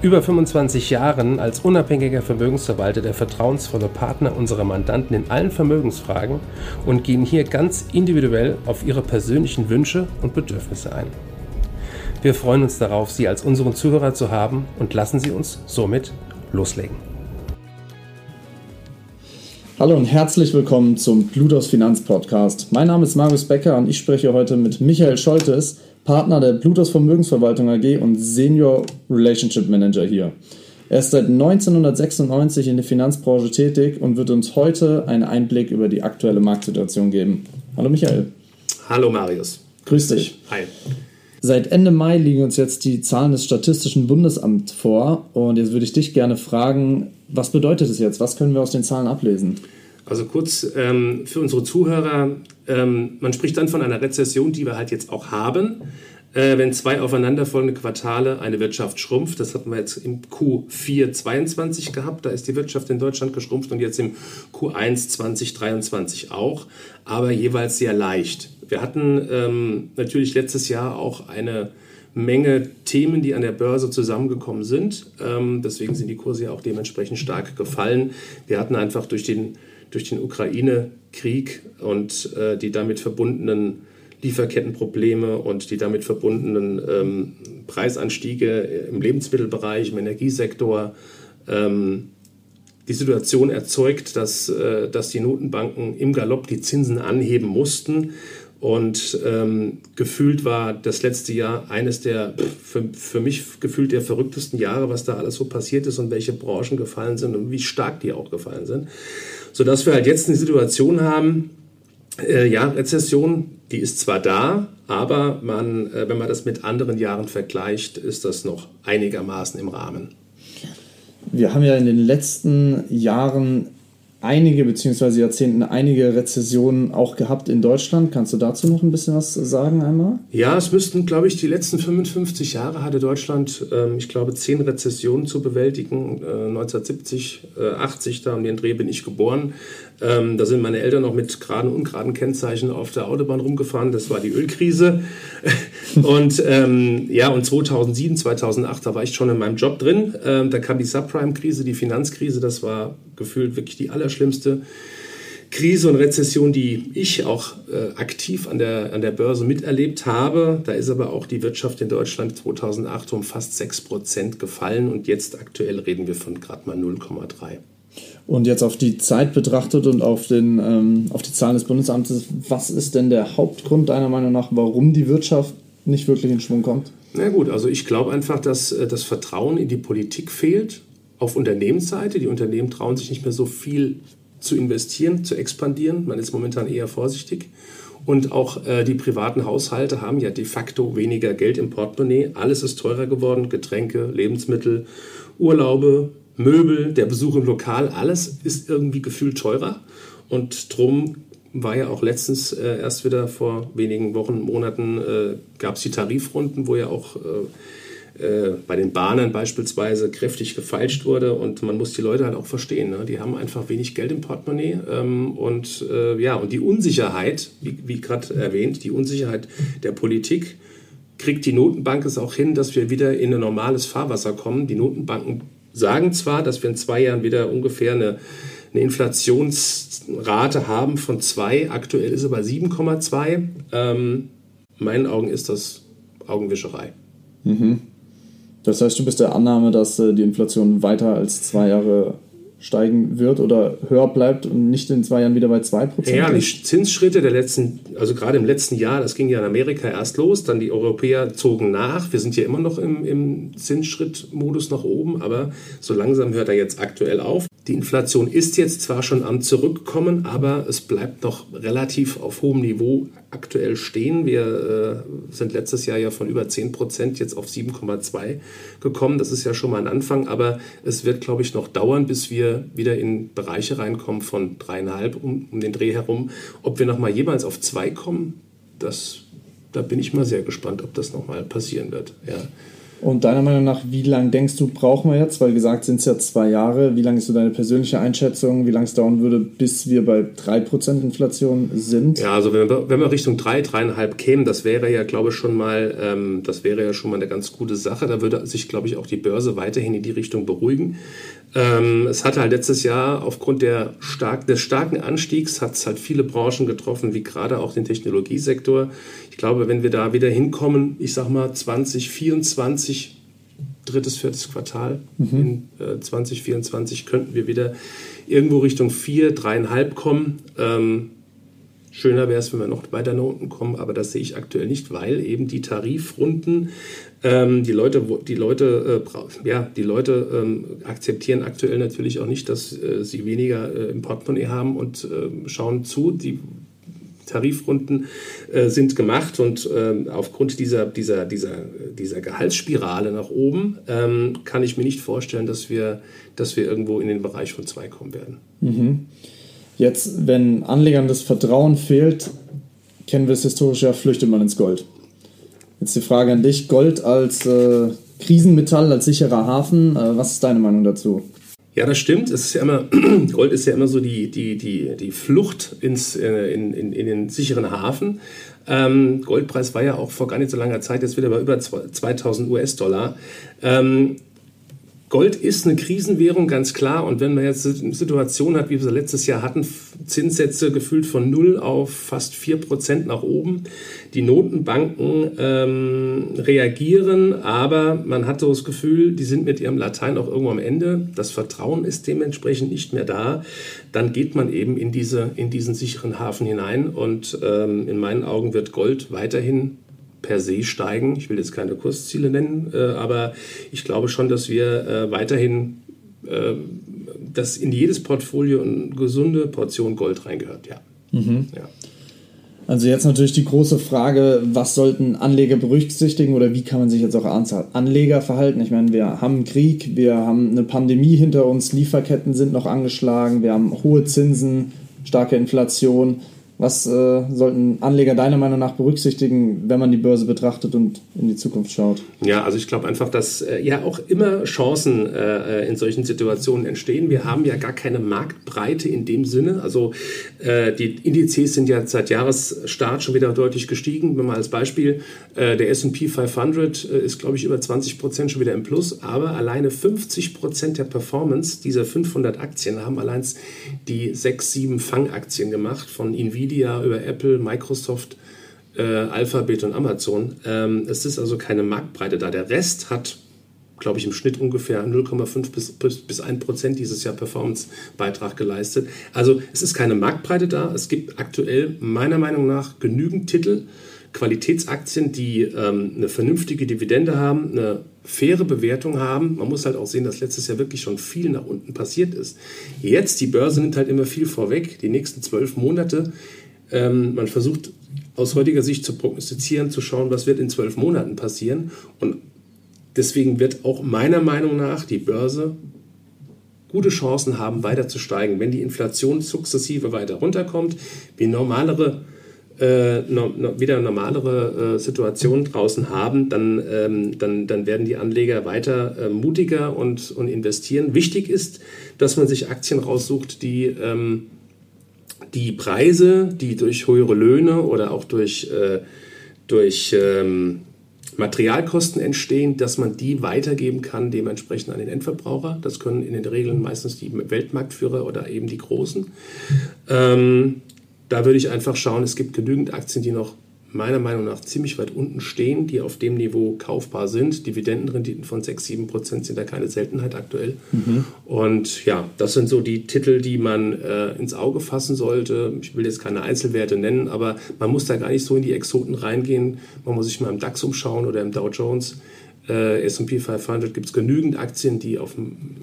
über 25 Jahren als unabhängiger Vermögensverwalter der vertrauensvolle Partner unserer Mandanten in allen Vermögensfragen und gehen hier ganz individuell auf ihre persönlichen Wünsche und Bedürfnisse ein. Wir freuen uns darauf, Sie als unseren Zuhörer zu haben und lassen Sie uns somit loslegen. Hallo und herzlich willkommen zum Plutos Finanz Podcast. Mein Name ist Marius Becker und ich spreche heute mit Michael Scholtes, Partner der Plutos Vermögensverwaltung AG und Senior Relationship Manager hier. Er ist seit 1996 in der Finanzbranche tätig und wird uns heute einen Einblick über die aktuelle Marktsituation geben. Hallo Michael. Hallo Marius. Grüß dich. Hi. Seit Ende Mai liegen uns jetzt die Zahlen des Statistischen Bundesamts vor und jetzt würde ich dich gerne fragen, was bedeutet es jetzt? Was können wir aus den Zahlen ablesen? Also kurz ähm, für unsere Zuhörer, ähm, man spricht dann von einer Rezession, die wir halt jetzt auch haben. Äh, wenn zwei aufeinanderfolgende Quartale eine Wirtschaft schrumpft, das hatten wir jetzt im Q4 22 gehabt, da ist die Wirtschaft in Deutschland geschrumpft und jetzt im Q1 2023 auch, aber jeweils sehr leicht. Wir hatten ähm, natürlich letztes Jahr auch eine Menge Themen, die an der Börse zusammengekommen sind. Ähm, deswegen sind die Kurse ja auch dementsprechend stark gefallen. Wir hatten einfach durch den durch den Ukraine-Krieg und äh, die damit verbundenen Lieferkettenprobleme und die damit verbundenen ähm, Preisanstiege im Lebensmittelbereich, im Energiesektor ähm, die Situation erzeugt, dass, äh, dass die Notenbanken im Galopp die Zinsen anheben mussten. Und ähm, gefühlt war das letzte Jahr eines der, für, für mich gefühlt der verrücktesten Jahre, was da alles so passiert ist und welche Branchen gefallen sind und wie stark die auch gefallen sind sodass wir halt jetzt eine Situation haben, äh, ja, Rezession, die ist zwar da, aber man, äh, wenn man das mit anderen Jahren vergleicht, ist das noch einigermaßen im Rahmen. Wir haben ja in den letzten Jahren einige beziehungsweise Jahrzehnten einige Rezessionen auch gehabt in Deutschland. Kannst du dazu noch ein bisschen was sagen einmal? Ja, es müssten, glaube ich, die letzten 55 Jahre hatte Deutschland, ähm, ich glaube, zehn Rezessionen zu bewältigen. Äh, 1970, äh, 80, da um den Dreh bin ich geboren. Ähm, da sind meine Eltern noch mit geraden und ungeraden Kennzeichen auf der Autobahn rumgefahren. Das war die Ölkrise. Und ähm, ja, und 2007, 2008, da war ich schon in meinem Job drin. Ähm, da kam die Subprime-Krise, die Finanzkrise. Das war gefühlt wirklich die allerschlimmste Krise und Rezession, die ich auch äh, aktiv an der, an der Börse miterlebt habe. Da ist aber auch die Wirtschaft in Deutschland 2008 um fast 6 Prozent gefallen und jetzt aktuell reden wir von gerade mal 0,3. Und jetzt auf die Zeit betrachtet und auf, den, ähm, auf die Zahlen des Bundesamtes, was ist denn der Hauptgrund deiner Meinung nach, warum die Wirtschaft nicht wirklich in Schwung kommt? Na gut, also ich glaube einfach, dass äh, das Vertrauen in die Politik fehlt auf Unternehmensseite. Die Unternehmen trauen sich nicht mehr so viel zu investieren, zu expandieren. Man ist momentan eher vorsichtig. Und auch äh, die privaten Haushalte haben ja de facto weniger Geld im Portemonnaie. Alles ist teurer geworden. Getränke, Lebensmittel, Urlaube, Möbel, der Besuch im Lokal, alles ist irgendwie gefühlt teurer. Und drum war ja auch letztens äh, erst wieder vor wenigen Wochen, Monaten, äh, gab es die Tarifrunden, wo ja auch äh, äh, bei den Bahnen beispielsweise kräftig gefeilscht wurde. Und man muss die Leute halt auch verstehen. Ne? Die haben einfach wenig Geld im Portemonnaie. Ähm, und äh, ja, und die Unsicherheit, wie, wie gerade erwähnt, die Unsicherheit der Politik kriegt die Notenbank es auch hin, dass wir wieder in ein normales Fahrwasser kommen. Die Notenbanken sagen zwar, dass wir in zwei Jahren wieder ungefähr eine, eine Inflationsrate haben von 2, aktuell ist sie bei 7,2. Ähm, in meinen Augen ist das Augenwischerei. Mhm. Das heißt, du bist der Annahme, dass äh, die Inflation weiter als zwei Jahre steigen wird oder höher bleibt und nicht in zwei Jahren wieder bei 2%? Ja, die Zinsschritte der letzten, also gerade im letzten Jahr, das ging ja in Amerika erst los, dann die Europäer zogen nach. Wir sind ja immer noch im, im Zinsschrittmodus nach oben, aber so langsam hört er jetzt aktuell auf. Die Inflation ist jetzt zwar schon am Zurückkommen, aber es bleibt noch relativ auf hohem Niveau aktuell stehen. Wir äh, sind letztes Jahr ja von über 10 Prozent jetzt auf 7,2 gekommen. Das ist ja schon mal ein Anfang, aber es wird, glaube ich, noch dauern, bis wir wieder in Bereiche reinkommen von dreieinhalb um, um den Dreh herum. Ob wir noch mal jeweils auf zwei kommen, das, da bin ich mal sehr gespannt, ob das noch mal passieren wird. Ja. Und deiner Meinung nach, wie lange denkst du, brauchen wir jetzt? Weil gesagt sind es ja zwei Jahre. Wie lange ist so deine persönliche Einschätzung, wie lange es dauern würde, bis wir bei 3% Inflation sind? Ja, also wenn wir, wenn wir Richtung 3, 3,5 kämen, das wäre ja, glaube ich, schon mal, ähm, das wäre ja schon mal eine ganz gute Sache. Da würde sich, glaube ich, auch die Börse weiterhin in die Richtung beruhigen. Ähm, es hatte halt letztes Jahr aufgrund der stark, des starken Anstiegs hat es halt viele Branchen getroffen, wie gerade auch den Technologiesektor. Ich glaube, wenn wir da wieder hinkommen, ich sag mal 2024, drittes, viertes Quartal mhm. in äh, 2024 könnten wir wieder irgendwo Richtung vier, dreieinhalb kommen. Ähm, Schöner wäre es, wenn wir noch weiter nach unten kommen, aber das sehe ich aktuell nicht, weil eben die Tarifrunden, ähm, die Leute, die Leute, äh, ja, die Leute ähm, akzeptieren aktuell natürlich auch nicht, dass äh, sie weniger äh, im Portemonnaie haben und ähm, schauen zu. Die Tarifrunden äh, sind gemacht und ähm, aufgrund dieser, dieser, dieser, dieser Gehaltsspirale nach oben ähm, kann ich mir nicht vorstellen, dass wir, dass wir irgendwo in den Bereich von zwei kommen werden. Mhm. Jetzt, wenn Anlegern das Vertrauen fehlt, kennen wir es historisch ja, flüchtet man ins Gold. Jetzt die Frage an dich: Gold als äh, Krisenmetall, als sicherer Hafen, äh, was ist deine Meinung dazu? Ja, das stimmt. Es ist ja immer, Gold ist ja immer so die, die, die, die Flucht ins, äh, in, in, in den sicheren Hafen. Ähm, Goldpreis war ja auch vor gar nicht so langer Zeit jetzt wieder bei über 2000 US-Dollar. Ähm, Gold ist eine Krisenwährung, ganz klar. Und wenn man jetzt eine Situation hat, wie wir sie letztes Jahr hatten, Zinssätze gefühlt von 0 auf fast 4 Prozent nach oben, die Notenbanken ähm, reagieren, aber man hat so das Gefühl, die sind mit ihrem Latein auch irgendwo am Ende. Das Vertrauen ist dementsprechend nicht mehr da. Dann geht man eben in, diese, in diesen sicheren Hafen hinein. Und ähm, in meinen Augen wird Gold weiterhin per se steigen. Ich will jetzt keine Kursziele nennen, äh, aber ich glaube schon, dass wir äh, weiterhin, äh, dass in jedes Portfolio eine gesunde Portion Gold reingehört, ja. Mhm. ja. Also jetzt natürlich die große Frage, was sollten Anleger berücksichtigen oder wie kann man sich jetzt auch Anleger verhalten? Ich meine, wir haben einen Krieg, wir haben eine Pandemie hinter uns, Lieferketten sind noch angeschlagen, wir haben hohe Zinsen, starke Inflation. Was äh, sollten Anleger deiner Meinung nach berücksichtigen, wenn man die Börse betrachtet und in die Zukunft schaut? Ja, also ich glaube einfach, dass äh, ja auch immer Chancen äh, in solchen Situationen entstehen. Wir haben ja gar keine Marktbreite in dem Sinne. Also äh, die Indizes sind ja seit Jahresstart schon wieder deutlich gestiegen. Wenn man als Beispiel, äh, der S&P 500 äh, ist, glaube ich, über 20 Prozent schon wieder im Plus, aber alleine 50 Prozent der Performance dieser 500 Aktien haben allein die sechs, sieben Fangaktien gemacht von Nvidia Nvidia, über Apple, Microsoft, äh, Alphabet und Amazon. Ähm, es ist also keine Marktbreite da. Der Rest hat, glaube ich, im Schnitt ungefähr 0,5 bis, bis, bis 1 Prozent dieses Jahr Performance-Beitrag geleistet. Also es ist keine Marktbreite da. Es gibt aktuell meiner Meinung nach genügend Titel, Qualitätsaktien, die ähm, eine vernünftige Dividende haben, eine faire Bewertung haben. Man muss halt auch sehen, dass letztes Jahr wirklich schon viel nach unten passiert ist. Jetzt, die Börse nimmt halt immer viel vorweg. Die nächsten zwölf Monate, ähm, man versucht aus heutiger Sicht zu prognostizieren, zu schauen, was wird in zwölf Monaten passieren. Und deswegen wird auch meiner Meinung nach die Börse gute Chancen haben, weiter zu steigen. Wenn die Inflation sukzessive weiter runterkommt, wie normalere äh, wieder normalere äh, Situation draußen haben, dann, ähm, dann, dann werden die Anleger weiter äh, mutiger und, und investieren. Wichtig ist, dass man sich Aktien raussucht, die ähm, die Preise, die durch höhere Löhne oder auch durch, äh, durch ähm, Materialkosten entstehen, dass man die weitergeben kann, dementsprechend an den Endverbraucher. Das können in den Regeln meistens die Weltmarktführer oder eben die Großen. Ähm, da würde ich einfach schauen, es gibt genügend Aktien, die noch meiner Meinung nach ziemlich weit unten stehen, die auf dem Niveau kaufbar sind. Dividendenrenditen von 6, 7 Prozent sind da keine Seltenheit aktuell. Mhm. Und ja, das sind so die Titel, die man äh, ins Auge fassen sollte. Ich will jetzt keine Einzelwerte nennen, aber man muss da gar nicht so in die Exoten reingehen. Man muss sich mal im DAX umschauen oder im Dow Jones. Äh, S&P 500 gibt es genügend Aktien, die auf,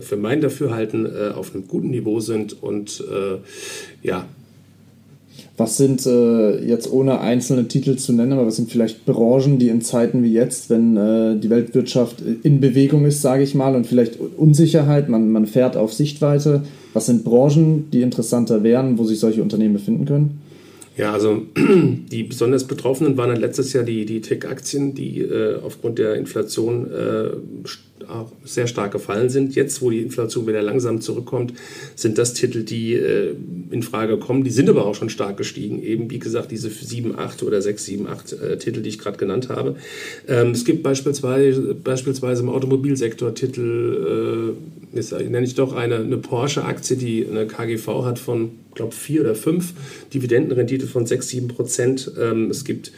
für mein Dafürhalten äh, auf einem guten Niveau sind und äh, ja, Was sind äh, jetzt ohne einzelne Titel zu nennen, aber was sind vielleicht Branchen, die in Zeiten wie jetzt, wenn äh, die Weltwirtschaft in Bewegung ist, sage ich mal, und vielleicht Unsicherheit, man, man fährt auf Sichtweite, was sind Branchen, die interessanter wären, wo sich solche Unternehmen befinden können? Ja, also die besonders Betroffenen waren dann letztes Jahr die, die Tech-Aktien, die äh, aufgrund der Inflation äh, auch sehr stark gefallen sind. Jetzt, wo die Inflation wieder langsam zurückkommt, sind das Titel, die äh, in Frage kommen. Die sind aber auch schon stark gestiegen. Eben, wie gesagt, diese 7, 8 oder 6, 7, 8 äh, Titel, die ich gerade genannt habe. Ähm, es gibt beispielsweise, beispielsweise im Automobilsektor Titel, äh, jetzt nenne ich doch eine, eine Porsche-Aktie, die eine KGV hat von, glaube vier oder fünf, Dividendenrendite von 6, 7 Prozent. Ähm, es gibt äh,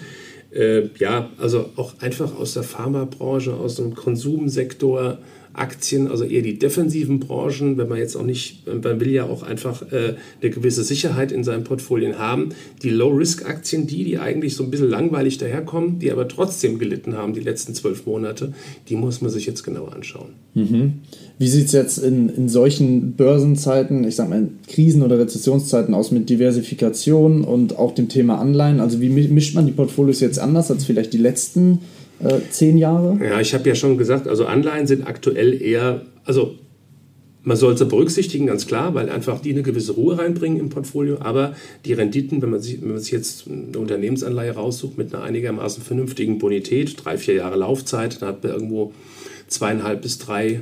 ja, also auch einfach aus der Pharmabranche, aus dem Konsumsektor, Aktien, also eher die defensiven Branchen, wenn man jetzt auch nicht, man will ja auch einfach äh, eine gewisse Sicherheit in seinen Portfolien haben. Die Low-Risk-Aktien, die, die eigentlich so ein bisschen langweilig daherkommen, die aber trotzdem gelitten haben die letzten zwölf Monate, die muss man sich jetzt genauer anschauen. Mhm. Wie sieht es jetzt in, in solchen Börsenzeiten, ich sag mal Krisen- oder Rezessionszeiten aus mit Diversifikation und auch dem Thema Anleihen? Also wie mischt man die Portfolios jetzt anders als vielleicht die letzten äh, zehn Jahre? Ja, ich habe ja schon gesagt, also Anleihen sind aktuell eher, also man sollte berücksichtigen, ganz klar, weil einfach die eine gewisse Ruhe reinbringen im Portfolio. Aber die Renditen, wenn man sich, wenn man sich jetzt eine Unternehmensanleihe raussucht mit einer einigermaßen vernünftigen Bonität, drei, vier Jahre Laufzeit, dann hat man irgendwo zweieinhalb bis drei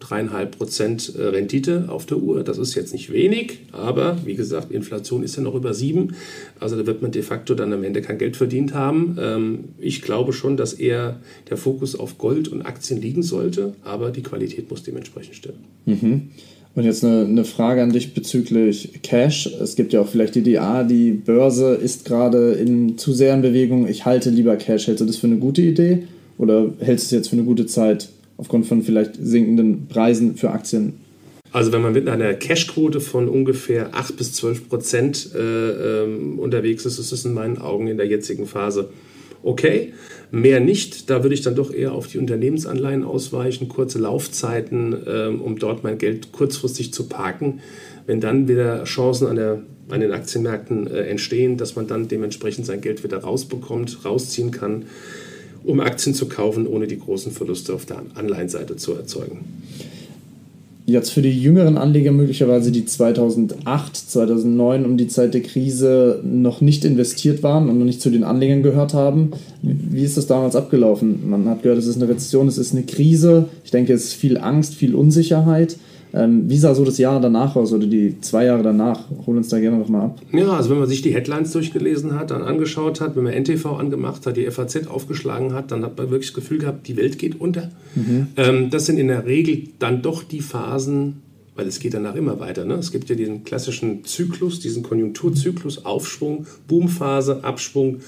dreieinhalb Prozent äh, Rendite auf der Uhr. Das ist jetzt nicht wenig, aber wie gesagt, Inflation ist ja noch über sieben. Also da wird man de facto dann am Ende kein Geld verdient haben. Ähm, ich glaube schon, dass eher der Fokus auf Gold und Aktien liegen sollte, aber die Qualität muss dementsprechend stimmen. Mhm. Und jetzt eine, eine, Frage an dich bezüglich Cash. Es gibt ja auch vielleicht die ah, die Börse ist gerade in zu sehr in Bewegung, ich halte lieber Cash. Hältst du das für eine gute Idee oder hältst du es jetzt für eine gute Zeit, aufgrund von vielleicht sinkenden Preisen für Aktien? Also wenn man mit einer Cashquote von ungefähr 8 bis 12 Prozent äh, ähm, unterwegs ist, ist es in meinen Augen in der jetzigen Phase okay. Mehr nicht, da würde ich dann doch eher auf die Unternehmensanleihen ausweichen, kurze Laufzeiten, ähm, um dort mein Geld kurzfristig zu parken. Wenn dann wieder Chancen an, der, an den Aktienmärkten äh, entstehen, dass man dann dementsprechend sein Geld wieder rausbekommt, rausziehen kann, um Aktien zu kaufen, ohne die großen Verluste auf der Anleihenseite zu erzeugen. Jetzt für die jüngeren Anleger möglicherweise, die 2008, 2009 um die Zeit der Krise noch nicht investiert waren und noch nicht zu den Anlegern gehört haben. Wie ist das damals abgelaufen? Man hat gehört, es ist eine Rezession, es ist eine Krise. Ich denke, es ist viel Angst, viel Unsicherheit. Ähm, wie sah so das Jahr danach aus oder die zwei Jahre danach? Hol uns da gerne noch mal ab. Ja, also wenn man sich die Headlines durchgelesen hat, dann angeschaut hat, wenn man NTV angemacht hat, die FAZ aufgeschlagen hat, dann hat man wirklich das Gefühl gehabt, die Welt geht unter. Mhm. Ähm, das sind in der Regel dann doch die Phasen, weil es geht danach immer weiter. Ne? Es gibt ja diesen klassischen Zyklus, diesen Konjunkturzyklus, Aufschwung, Boomphase, Abschwung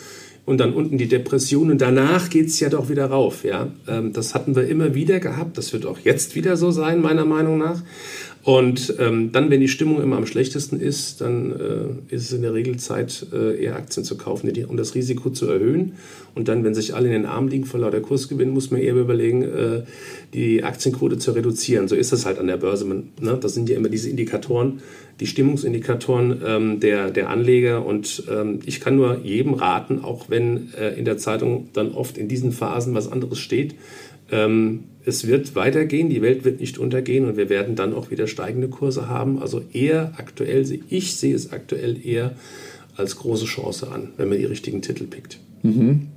und dann unten die Depression und danach geht es ja doch wieder rauf. Ja? Ähm, das hatten wir immer wieder gehabt, das wird auch jetzt wieder so sein, meiner Meinung nach. Und ähm, dann, wenn die Stimmung immer am schlechtesten ist, dann äh, ist es in der Regel Zeit, äh, eher Aktien zu kaufen, um das Risiko zu erhöhen. Und dann, wenn sich alle in den Armen liegen vor lauter Kursgewinn, muss man eher überlegen, äh, die Aktienquote zu reduzieren. So ist das halt an der Börse. Man, ne? Das sind ja immer diese Indikatoren, die Stimmungsindikatoren ähm, der, der Anleger. Und ähm, ich kann nur jedem raten, auch wenn äh, in der Zeitung dann oft in diesen Phasen was anderes steht, ähm, es wird weitergehen, die Welt wird nicht untergehen und wir werden dann auch wieder steigende Kurse haben. Also eher aktuell, ich sehe es aktuell eher als große Chance an, wenn man die richtigen Titel pickt. Mhm.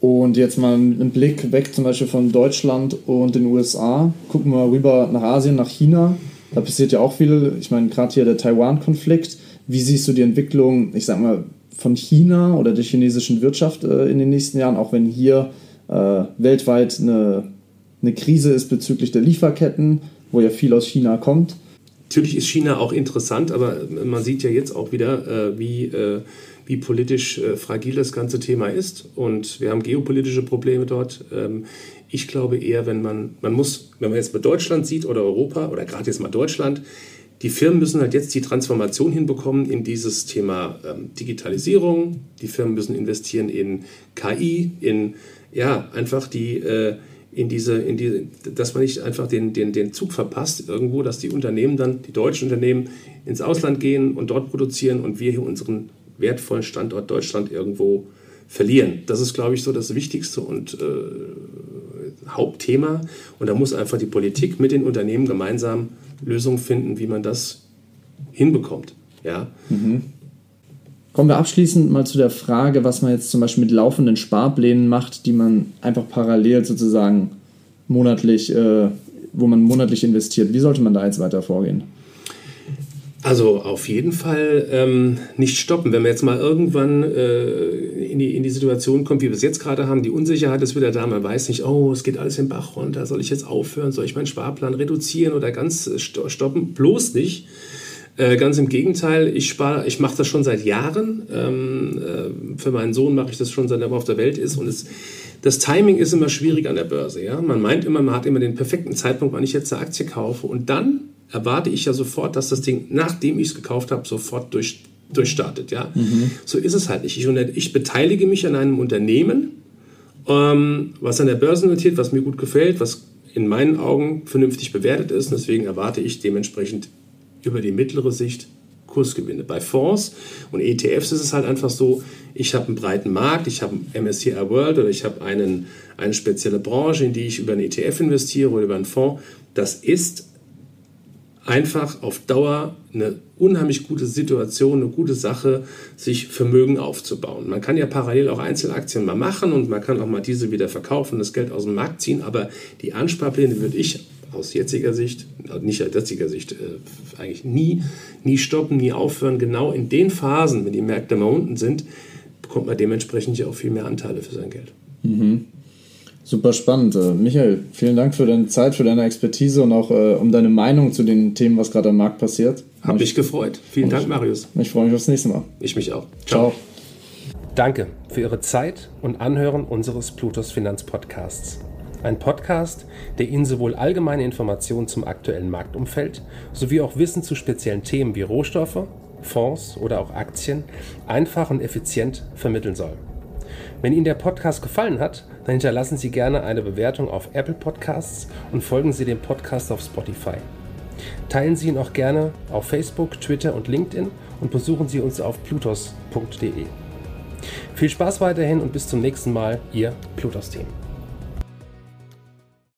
Und jetzt mal einen Blick weg zum Beispiel von Deutschland und den USA. Gucken wir rüber nach Asien, nach China. Da passiert ja auch viel. Ich meine, gerade hier der Taiwan-Konflikt. Wie siehst du die Entwicklung, ich sag mal, von China oder der chinesischen Wirtschaft äh, in den nächsten Jahren, auch wenn hier äh, weltweit eine, eine Krise ist bezüglich der Lieferketten, wo ja viel aus China kommt. Natürlich ist China auch interessant, aber man sieht ja jetzt auch wieder, äh, wie, äh, wie politisch äh, fragil das ganze Thema ist. Und wir haben geopolitische Probleme dort. Ähm, ich glaube eher, wenn man, man muss, wenn man jetzt mal Deutschland sieht oder Europa oder gerade jetzt mal Deutschland, die Firmen müssen halt jetzt die Transformation hinbekommen in dieses Thema ähm, Digitalisierung. Die Firmen müssen investieren in KI, in ja, einfach die, äh, in diese, in die, dass man nicht einfach den, den, den Zug verpasst irgendwo, dass die Unternehmen dann, die deutschen Unternehmen, ins Ausland gehen und dort produzieren und wir hier unseren wertvollen Standort Deutschland irgendwo verlieren. Das ist, glaube ich, so das Wichtigste und äh, Hauptthema. Und da muss einfach die Politik mit den Unternehmen gemeinsam Lösungen finden, wie man das hinbekommt. Ja? Mhm. Kommen wir abschließend mal zu der Frage, was man jetzt zum Beispiel mit laufenden Sparplänen macht, die man einfach parallel sozusagen monatlich, äh, wo man monatlich investiert. Wie sollte man da jetzt weiter vorgehen? Also auf jeden Fall ähm, nicht stoppen. Wenn man jetzt mal irgendwann äh, in, die, in die Situation kommt, wie wir es jetzt gerade haben, die Unsicherheit ist wieder da, man weiß nicht, oh, es geht alles im Bach runter, soll ich jetzt aufhören, soll ich meinen Sparplan reduzieren oder ganz stoppen? Bloß nicht. Äh, ganz im Gegenteil, ich spare, ich mache das schon seit Jahren. Ähm, äh, für meinen Sohn mache ich das schon, seit er auf der Welt ist. Und es, das Timing ist immer schwierig an der Börse. Ja? Man meint immer, man hat immer den perfekten Zeitpunkt, wann ich jetzt eine Aktie kaufe. Und dann erwarte ich ja sofort, dass das Ding, nachdem ich es gekauft habe, sofort durch, durchstartet. Ja? Mhm. So ist es halt nicht. Ich, ich beteilige mich an einem Unternehmen, ähm, was an der Börse notiert, was mir gut gefällt, was in meinen Augen vernünftig bewertet ist. Und deswegen erwarte ich dementsprechend über die mittlere Sicht Kursgewinne. Bei Fonds und ETFs ist es halt einfach so, ich habe einen breiten Markt, ich habe MSCI World oder ich habe einen, eine spezielle Branche, in die ich über einen ETF investiere oder über einen Fonds. Das ist einfach auf Dauer eine unheimlich gute Situation, eine gute Sache, sich Vermögen aufzubauen. Man kann ja parallel auch Einzelaktien mal machen und man kann auch mal diese wieder verkaufen, das Geld aus dem Markt ziehen, aber die Ansparpläne würde ich aus jetziger Sicht, nicht aus jetziger Sicht, äh, eigentlich nie, nie stoppen, nie aufhören. Genau in den Phasen, wenn die Märkte mal unten sind, bekommt man dementsprechend ja auch viel mehr Anteile für sein Geld. Mhm. Super spannend. Äh, Michael, vielen Dank für deine Zeit, für deine Expertise und auch äh, um deine Meinung zu den Themen, was gerade am Markt passiert. Hab mich gefreut. Vielen Dank, Marius. Ich freue mich aufs nächste Mal. Ich mich auch. Ciao. Ciao. Danke für Ihre Zeit und Anhören unseres Plutos Finanzpodcasts. Ein Podcast, der Ihnen sowohl allgemeine Informationen zum aktuellen Marktumfeld sowie auch Wissen zu speziellen Themen wie Rohstoffe, Fonds oder auch Aktien einfach und effizient vermitteln soll. Wenn Ihnen der Podcast gefallen hat, dann hinterlassen Sie gerne eine Bewertung auf Apple Podcasts und folgen Sie dem Podcast auf Spotify. Teilen Sie ihn auch gerne auf Facebook, Twitter und LinkedIn und besuchen Sie uns auf plutos.de. Viel Spaß weiterhin und bis zum nächsten Mal, Ihr Plutos-Team.